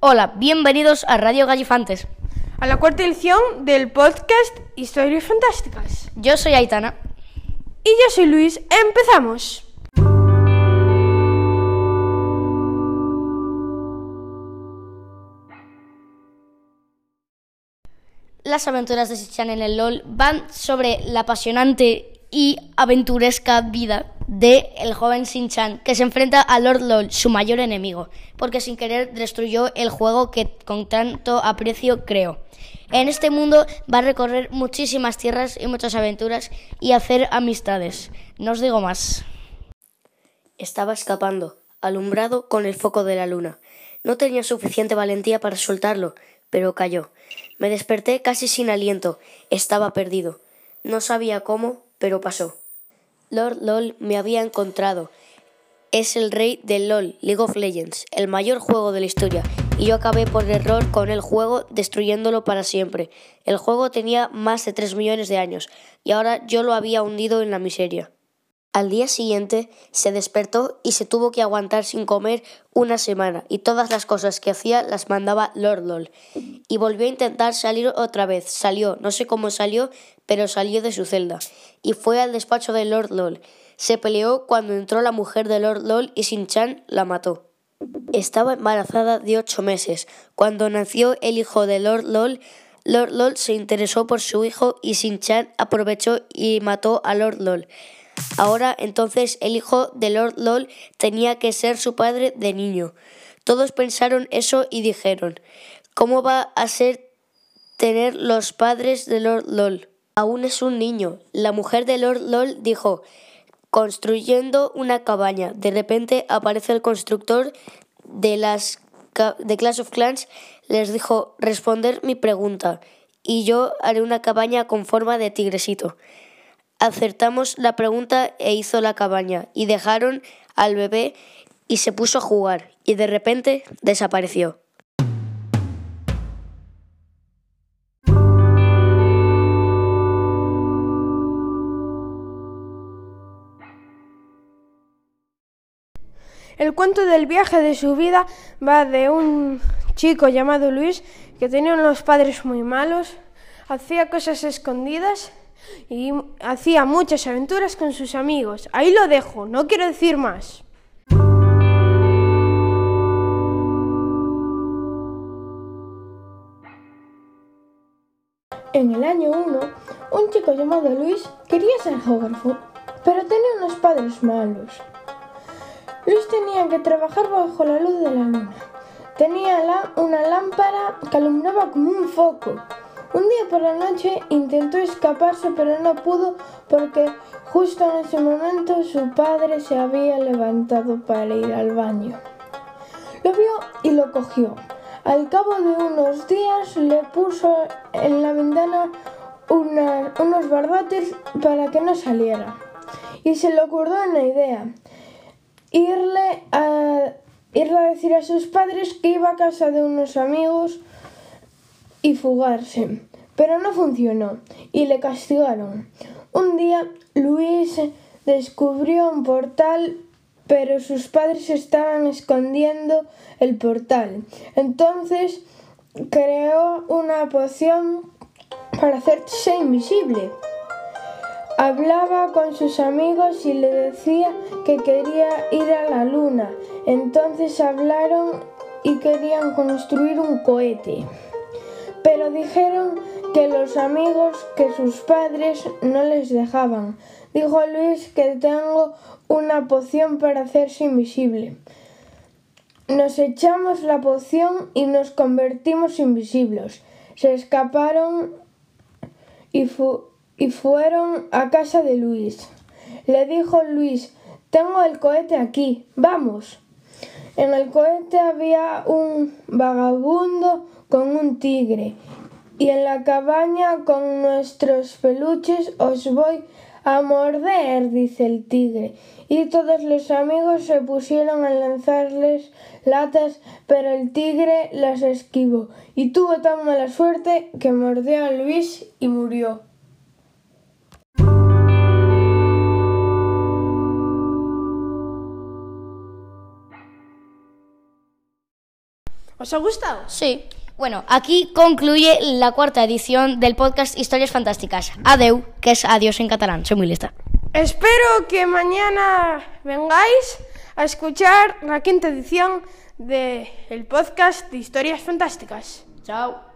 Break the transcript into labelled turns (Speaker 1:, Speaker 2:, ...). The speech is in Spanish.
Speaker 1: Hola, bienvenidos a Radio Gallifantes.
Speaker 2: A la cuarta edición del podcast Historias Fantásticas.
Speaker 1: Yo soy Aitana.
Speaker 2: Y yo soy Luis. ¡Empezamos!
Speaker 1: Las aventuras de Sichan en el LOL van sobre la apasionante y aventuresca vida de el joven Shin-Chan que se enfrenta a Lord LOL, su mayor enemigo, porque sin querer destruyó el juego que con tanto aprecio creó. En este mundo va a recorrer muchísimas tierras y muchas aventuras y hacer amistades. No os digo más. Estaba escapando, alumbrado con el foco de la luna. No tenía suficiente valentía para soltarlo, pero cayó. Me desperté casi sin aliento. Estaba perdido. No sabía cómo, pero pasó. Lord LOL me había encontrado. Es el rey del LOL, League of Legends, el mayor juego de la historia, y yo acabé por error con el juego destruyéndolo para siempre. El juego tenía más de 3 millones de años, y ahora yo lo había hundido en la miseria. Al día siguiente se despertó y se tuvo que aguantar sin comer una semana y todas las cosas que hacía las mandaba Lord LOL. Y volvió a intentar salir otra vez. Salió, no sé cómo salió, pero salió de su celda y fue al despacho de Lord LOL. Se peleó cuando entró la mujer de Lord LOL y Sin-Chan la mató. Estaba embarazada de ocho meses. Cuando nació el hijo de Lord LOL, Lord LOL se interesó por su hijo y Sin-Chan aprovechó y mató a Lord LOL. Ahora entonces el hijo de Lord LOL tenía que ser su padre de niño. Todos pensaron eso y dijeron, ¿cómo va a ser tener los padres de Lord LOL? Aún es un niño. La mujer de Lord LOL dijo, construyendo una cabaña. De repente aparece el constructor de las de Clash of Clans, les dijo, responder mi pregunta, y yo haré una cabaña con forma de tigresito. Acertamos la pregunta e hizo la cabaña y dejaron al bebé y se puso a jugar y de repente desapareció.
Speaker 2: El cuento del viaje de su vida va de un chico llamado Luis que tenía unos padres muy malos, hacía cosas escondidas y hacía muchas aventuras con sus amigos. Ahí lo dejo, no quiero decir más. En el año 1, un chico llamado Luis quería ser geógrafo, pero tenía unos padres malos. Luis tenía que trabajar bajo la luz de la luna. Tenía una lámpara que alumbraba como un foco un día por la noche intentó escaparse pero no pudo porque justo en ese momento su padre se había levantado para ir al baño. Lo vio y lo cogió. Al cabo de unos días le puso en la ventana unos barbotes para que no saliera. Y se le ocurrió una idea. Irle a, irle a decir a sus padres que iba a casa de unos amigos y fugarse, pero no funcionó y le castigaron. Un día Luis descubrió un portal, pero sus padres estaban escondiendo el portal. Entonces creó una poción para hacerse invisible. Hablaba con sus amigos y le decía que quería ir a la luna. Entonces hablaron y querían construir un cohete pero dijeron que los amigos que sus padres no les dejaban. Dijo Luis que tengo una poción para hacerse invisible. Nos echamos la poción y nos convertimos invisibles. Se escaparon y, y fueron a casa de Luis. Le dijo Luis, tengo el cohete aquí, vamos. En el cohete había un vagabundo con un tigre y en la cabaña con nuestros peluches os voy a morder, dice el tigre. Y todos los amigos se pusieron a lanzarles latas, pero el tigre las esquivó y tuvo tan mala suerte que mordió a Luis y murió. ¿Os ha gustado?
Speaker 1: Sí. Bueno, aquí concluye la cuarta edición del podcast Historias Fantásticas. Adeu, que es adiós en catalán. Soy muy lista.
Speaker 2: Espero que mañana vengáis a escuchar la quinta edición del podcast de Historias Fantásticas.
Speaker 1: Chao.